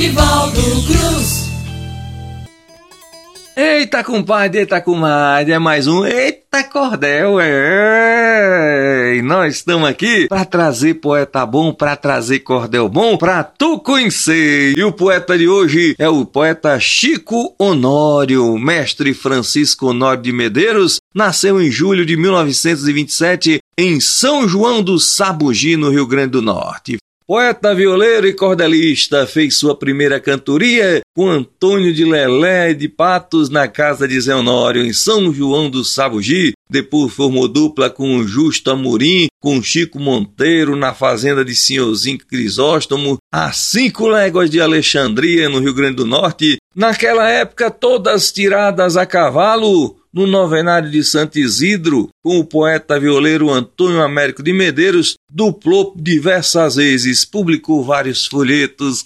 Nivaldo Cruz. Eita, compadre, eita, comadre, é mais um Eita Cordel, é! E nós estamos aqui para trazer poeta bom, para trazer cordel bom, para tu conhecer. E o poeta de hoje é o poeta Chico Honório, mestre Francisco Honório de Medeiros, nasceu em julho de 1927 em São João do Sabugi, no Rio Grande do Norte. Poeta, violeiro e cordelista, fez sua primeira cantoria com Antônio de Lelé de Patos na casa de Zé Honório, em São João do Sabugi. Depois formou dupla com Justo Amorim, com Chico Monteiro na fazenda de Senhorzinho Crisóstomo, a cinco léguas de Alexandria, no Rio Grande do Norte. Naquela época, todas tiradas a cavalo, no novenário de Santo Isidro, com o poeta violeiro Antônio Américo de Medeiros, duplou diversas vezes, publicou vários folhetos,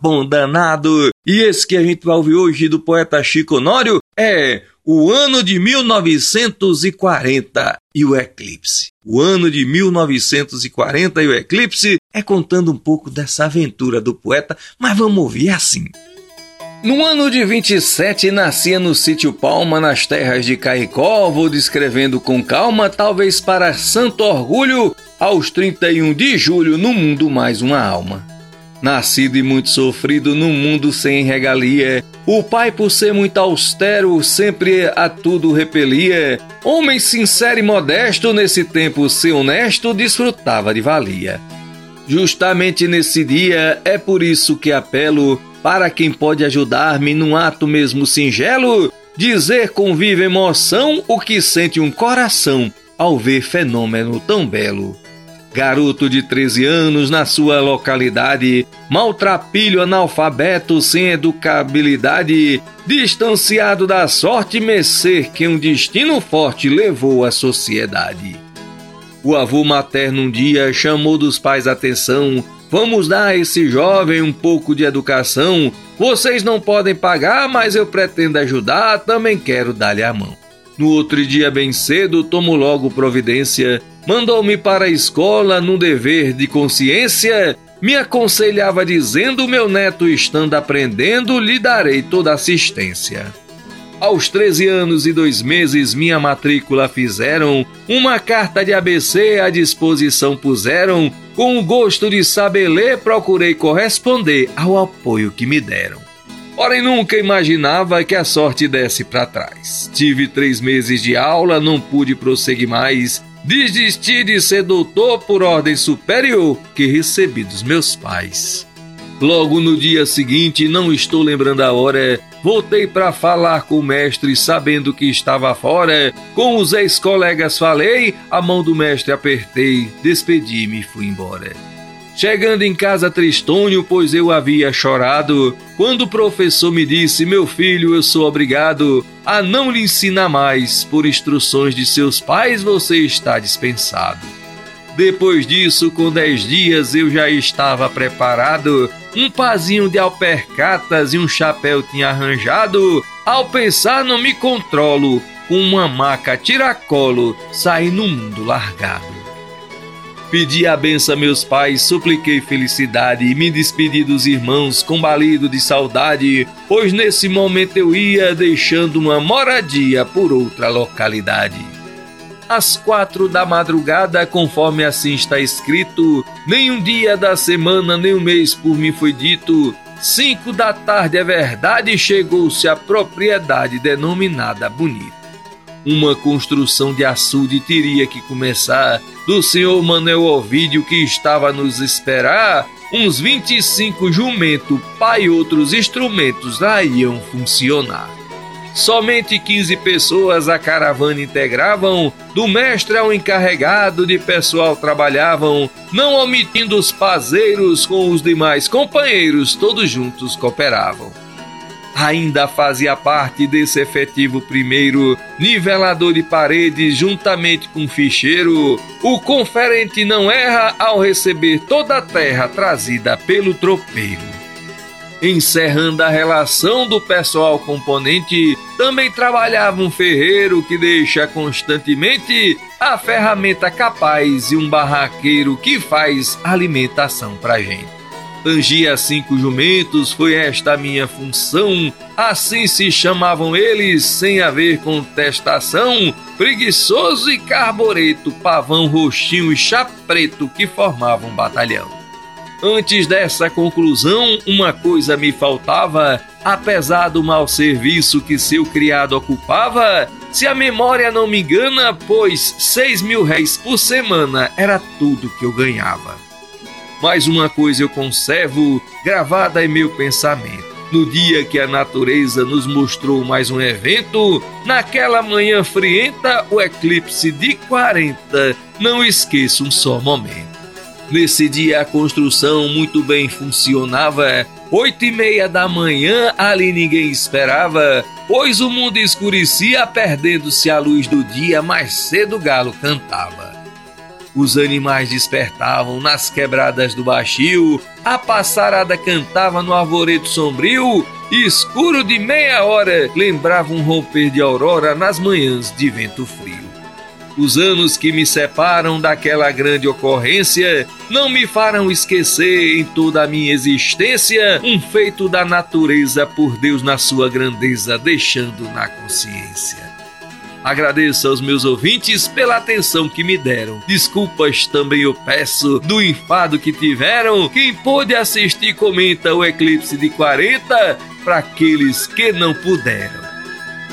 bom danado. E esse que a gente vai ouvir hoje do poeta Chico Honório é o ano de 1940 e o eclipse. O ano de 1940 e o eclipse é contando um pouco dessa aventura do poeta, mas vamos ouvir assim. No ano de 27, nascia no sítio Palma, nas terras de Caicó, vou descrevendo com calma, talvez para santo orgulho, aos 31 de julho, no mundo mais uma alma. Nascido e muito sofrido num mundo sem regalia, o pai, por ser muito austero, sempre a tudo repelia. Homem sincero e modesto, nesse tempo ser honesto, desfrutava de valia. Justamente nesse dia, é por isso que apelo para quem pode ajudar-me num ato mesmo singelo, dizer com viva emoção o que sente um coração ao ver fenômeno tão belo. Garoto de 13 anos na sua localidade, maltrapilho analfabeto sem educabilidade, distanciado da sorte mercê que um destino forte levou à sociedade. O avô materno um dia chamou dos pais atenção Vamos dar a esse jovem um pouco de educação. Vocês não podem pagar, mas eu pretendo ajudar, também quero dar-lhe a mão. No outro dia, bem cedo, tomo logo providência. Mandou-me para a escola num dever de consciência. Me aconselhava dizendo: meu neto estando aprendendo, lhe darei toda assistência. Aos 13 anos e dois meses, minha matrícula fizeram, uma carta de ABC à disposição puseram, com o gosto de saber ler, procurei corresponder ao apoio que me deram. Porém, nunca imaginava que a sorte desse para trás. Tive três meses de aula, não pude prosseguir mais. Desisti de ser doutor por ordem superior que recebi dos meus pais. Logo no dia seguinte, não estou lembrando a hora, voltei para falar com o mestre, sabendo que estava fora. Com os ex-colegas falei, a mão do mestre apertei, despedi-me e fui embora. Chegando em casa tristonho, pois eu havia chorado, quando o professor me disse: Meu filho, eu sou obrigado a não lhe ensinar mais, por instruções de seus pais você está dispensado. Depois disso, com dez dias, eu já estava preparado. Um pazinho de alpercatas e um chapéu tinha arranjado. Ao pensar, não me controlo. Com uma maca tiracolo, saí no mundo largado. Pedi a benção meus pais, supliquei felicidade e me despedi dos irmãos combalido de saudade, pois nesse momento eu ia deixando uma moradia por outra localidade às quatro da madrugada, conforme assim está escrito. Nem um dia da semana, nem um mês por mim foi dito. Cinco da tarde é verdade, chegou-se a propriedade denominada bonita. Uma construção de açude teria que começar do senhor Manuel Ovídio que estava a nos esperar. Uns 25 jumento, pai e outros instrumentos lá iam funcionar. Somente 15 pessoas a caravana integravam, do mestre ao encarregado de pessoal trabalhavam, não omitindo os pazeiros com os demais companheiros, todos juntos cooperavam. Ainda fazia parte desse efetivo primeiro, nivelador de paredes juntamente com ficheiro. O conferente não erra ao receber toda a terra trazida pelo tropeiro encerrando a relação do pessoal componente, também trabalhava um ferreiro que deixa constantemente a ferramenta capaz e um barraqueiro que faz alimentação pra gente. Tangia cinco jumentos, foi esta minha função. Assim se chamavam eles, sem haver contestação. Preguiçoso e carboreto, pavão, roxinho e chapreto que formavam um batalhão. Antes dessa conclusão, uma coisa me faltava, apesar do mau serviço que seu criado ocupava. Se a memória não me engana, pois seis mil réis por semana era tudo que eu ganhava. Mais uma coisa eu conservo gravada em meu pensamento. No dia que a natureza nos mostrou mais um evento, naquela manhã frienta, o eclipse de 40, não esqueço um só momento. Nesse dia a construção muito bem funcionava. Oito e meia da manhã ali ninguém esperava, pois o mundo escurecia, perdendo-se a luz do dia. Mais cedo o galo cantava. Os animais despertavam nas quebradas do baixio, a passarada cantava no arvoredo sombrio, escuro de meia hora lembrava um romper de aurora nas manhãs de vento frio. Os anos que me separam daquela grande ocorrência não me farão esquecer em toda a minha existência um feito da natureza por Deus na sua grandeza, deixando na consciência. Agradeço aos meus ouvintes pela atenção que me deram. Desculpas também eu peço do enfado que tiveram. Quem pôde assistir comenta o eclipse de 40 para aqueles que não puderam.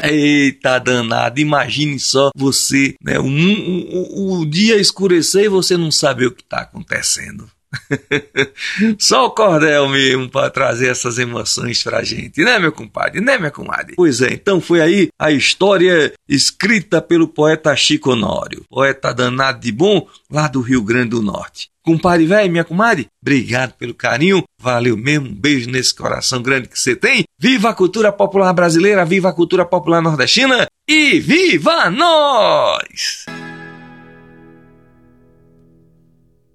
Eita danado, imagine só você, né? Um, um, um, o dia escurecer e você não saber o que está acontecendo. Só o cordel mesmo para trazer essas emoções pra gente, né, meu compadre? Né, minha comadre? Pois é, então foi aí a história escrita pelo poeta Chico Honório, poeta danado de bom lá do Rio Grande do Norte. Compadre velho, minha comadre, obrigado pelo carinho, valeu mesmo, um beijo nesse coração grande que você tem. Viva a cultura popular brasileira, viva a cultura popular nordestina e viva nós!